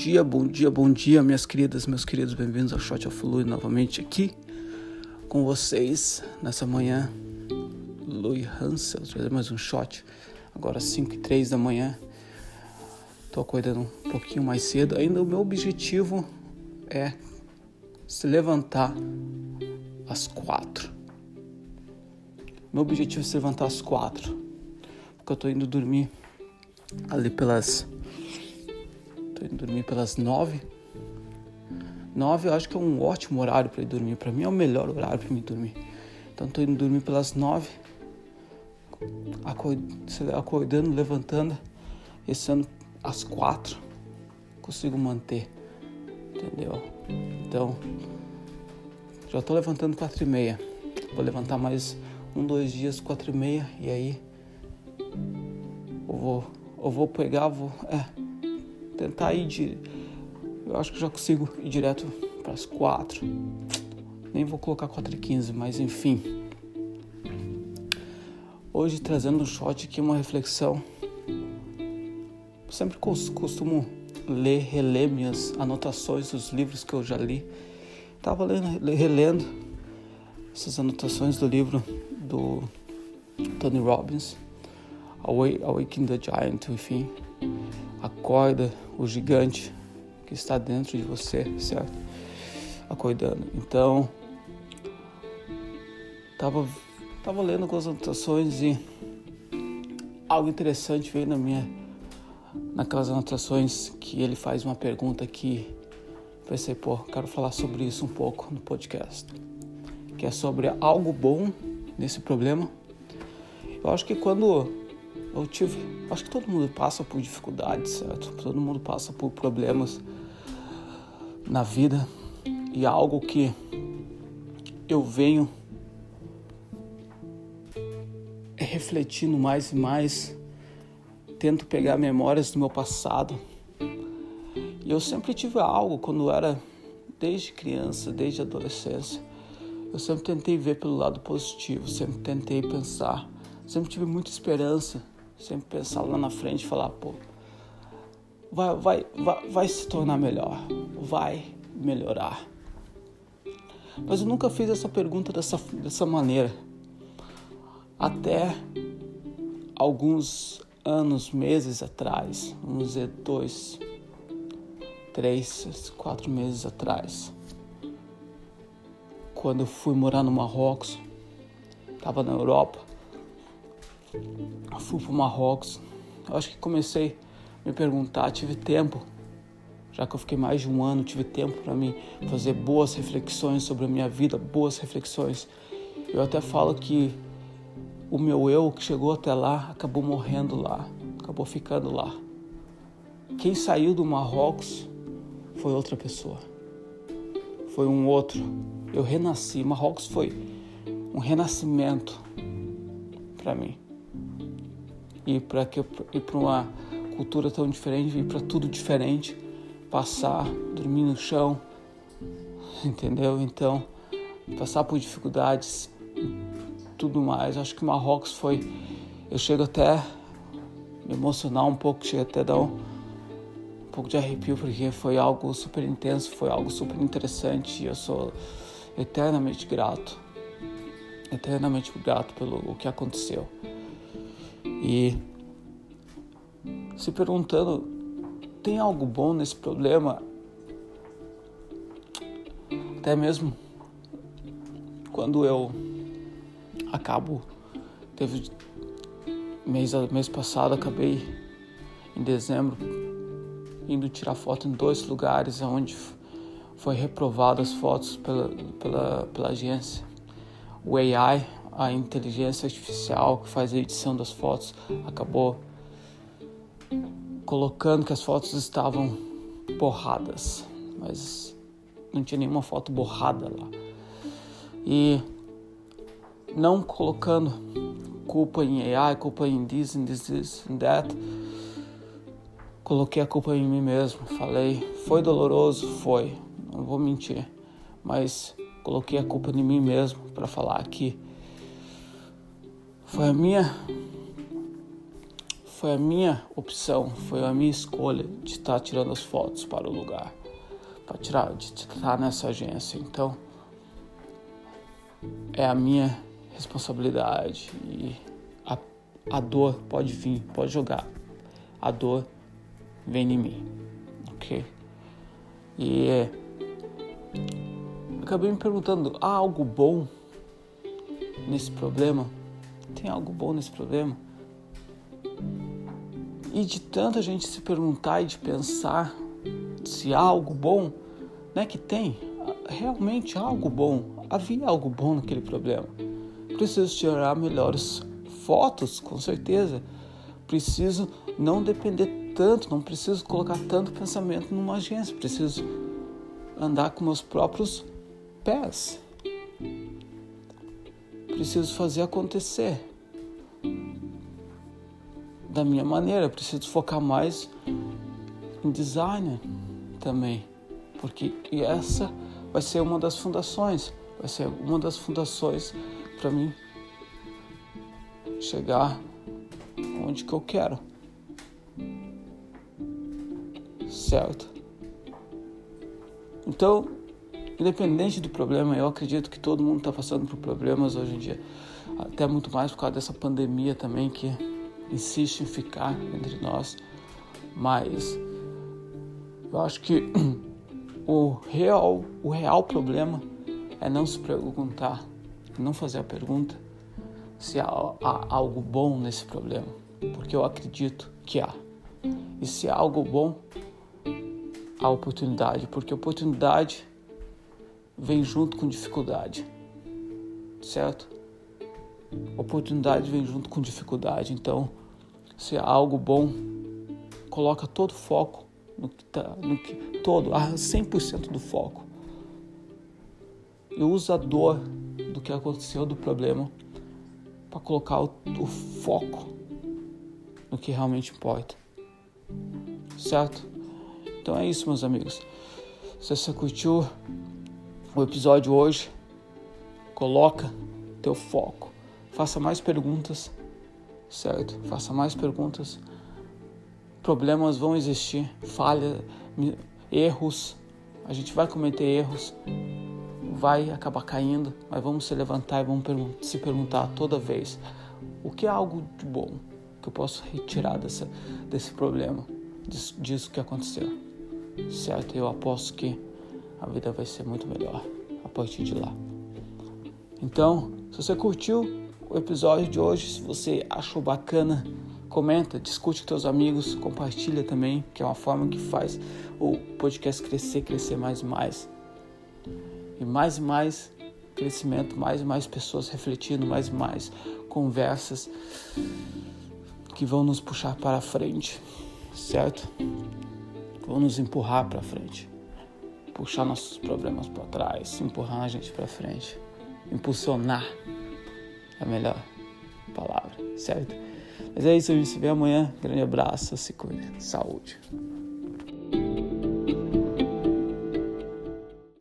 dia, bom dia, bom dia, minhas queridas, meus queridos, bem-vindos ao Shot of Lui novamente aqui com vocês nessa manhã. Louis Hansel, trazer mais um shot, agora 5 e 3 da manhã. Tô acordando um pouquinho mais cedo. Ainda o meu objetivo é se levantar às 4. Meu objetivo é se levantar às 4, porque eu tô indo dormir ali pelas Tô indo dormir pelas nove. Nove eu acho que é um ótimo horário para ir dormir. Para mim é o melhor horário para me dormir. Então tô indo dormir pelas nove. Acordando, levantando. Esse ano às quatro. Consigo manter. Entendeu? Então já tô levantando quatro e meia. Vou levantar mais um, dois dias, quatro e meia. E aí eu vou, eu vou pegar, vou. É, tentar ir de. Eu acho que já consigo ir direto para as 4. Nem vou colocar 4 e 15, mas enfim. Hoje trazendo um shot aqui, uma reflexão. Sempre costumo ler, reler minhas anotações dos livros que eu já li. Tava lendo, relendo essas anotações do livro do Tony Robbins, Awakening the Giant, enfim. Acorda o gigante que está dentro de você, certo? Acordando. Então, tava, tava lendo algumas anotações e algo interessante veio na minha, naquelas anotações que ele faz uma pergunta que pensei, pô, quero falar sobre isso um pouco no podcast, que é sobre algo bom nesse problema. Eu acho que quando eu tive, acho que todo mundo passa por dificuldades, certo? Todo mundo passa por problemas na vida e algo que eu venho refletindo mais e mais, tento pegar memórias do meu passado. E eu sempre tive algo quando era desde criança, desde adolescência. Eu sempre tentei ver pelo lado positivo, sempre tentei pensar, sempre tive muita esperança Sempre pensar lá na frente e falar, pô, vai, vai, vai, vai se tornar melhor, vai melhorar. Mas eu nunca fiz essa pergunta dessa, dessa maneira. Até alguns anos, meses atrás, vamos dizer dois, três, quatro meses atrás, quando eu fui morar no Marrocos, estava na Europa, fui para Marrocos. Eu acho que comecei a me perguntar, tive tempo, já que eu fiquei mais de um ano, tive tempo para mim fazer boas reflexões sobre a minha vida, boas reflexões. Eu até falo que o meu eu que chegou até lá acabou morrendo lá, acabou ficando lá. Quem saiu do Marrocos foi outra pessoa, foi um outro. Eu renasci. Marrocos foi um renascimento para mim ir para que para uma cultura tão diferente, ir para tudo diferente, passar, dormir no chão, entendeu? Então, passar por dificuldades, tudo mais. Acho que Marrocos foi, eu chego até me emocionar um pouco, chego até dar um, um pouco de arrepio porque foi algo super intenso, foi algo super interessante e eu sou eternamente grato, eternamente grato pelo o que aconteceu e se perguntando: tem algo bom nesse problema? Até mesmo quando eu acabo, teve mês, mês passado, acabei em dezembro indo tirar foto em dois lugares onde foi reprovado as fotos pela, pela, pela agência. O AI a inteligência artificial que faz a edição das fotos acabou colocando que as fotos estavam borradas, mas não tinha nenhuma foto borrada lá. E não colocando culpa em AI, culpa em this, in this, this, that, coloquei a culpa em mim mesmo. Falei, foi doloroso, foi, não vou mentir, mas coloquei a culpa em mim mesmo para falar que foi a minha foi a minha opção, foi a minha escolha de estar tirando as fotos para o lugar, para tirar, de estar nessa agência. Então, é a minha responsabilidade e a, a dor pode vir, pode jogar. A dor vem em mim, ok? E acabei me perguntando: há algo bom nesse problema? Tem algo bom nesse problema? E de tanta gente se perguntar e de pensar se há algo bom, né, que tem, realmente algo bom, havia algo bom naquele problema. Preciso tirar melhores fotos, com certeza. Preciso não depender tanto, não preciso colocar tanto pensamento numa agência, preciso andar com meus próprios pés. Preciso fazer acontecer da minha maneira. Eu preciso focar mais em design também, porque essa vai ser uma das fundações, vai ser uma das fundações para mim chegar onde que eu quero. Certo? Então, independente do problema, eu acredito que todo mundo está passando por problemas hoje em dia, até muito mais por causa dessa pandemia também que insiste em ficar entre nós, mas eu acho que o real, o real problema é não se perguntar, não fazer a pergunta se há, há algo bom nesse problema, porque eu acredito que há. E se há algo bom, há oportunidade, porque oportunidade vem junto com dificuldade, certo? Oportunidade vem junto com dificuldade, então se há algo bom, coloca todo o foco no que tá, no que todo, a 100% do foco. E usa a dor do que aconteceu do problema para colocar o, o foco no que realmente importa. Certo? Então é isso, meus amigos. Se você curtiu o episódio hoje, coloca teu foco. Faça mais perguntas certo? Faça mais perguntas. Problemas vão existir, falhas, erros. A gente vai cometer erros, vai acabar caindo, mas vamos se levantar e vamos se perguntar toda vez: o que é algo de bom que eu posso retirar dessa, desse problema, disso, disso que aconteceu? Certo? Eu aposto que a vida vai ser muito melhor a partir de lá. Então, se você curtiu, o episódio de hoje. Se você achou bacana, comenta, discute com seus amigos, compartilha também, que é uma forma que faz o podcast crescer, crescer mais e mais. E mais e mais crescimento, mais e mais pessoas refletindo, mais e mais conversas que vão nos puxar para frente, certo? Vão nos empurrar para frente, puxar nossos problemas para trás, empurrar a gente para frente, impulsionar a melhor palavra, certo? Mas é isso, a gente se vê amanhã. Grande abraço, se cuida. Saúde.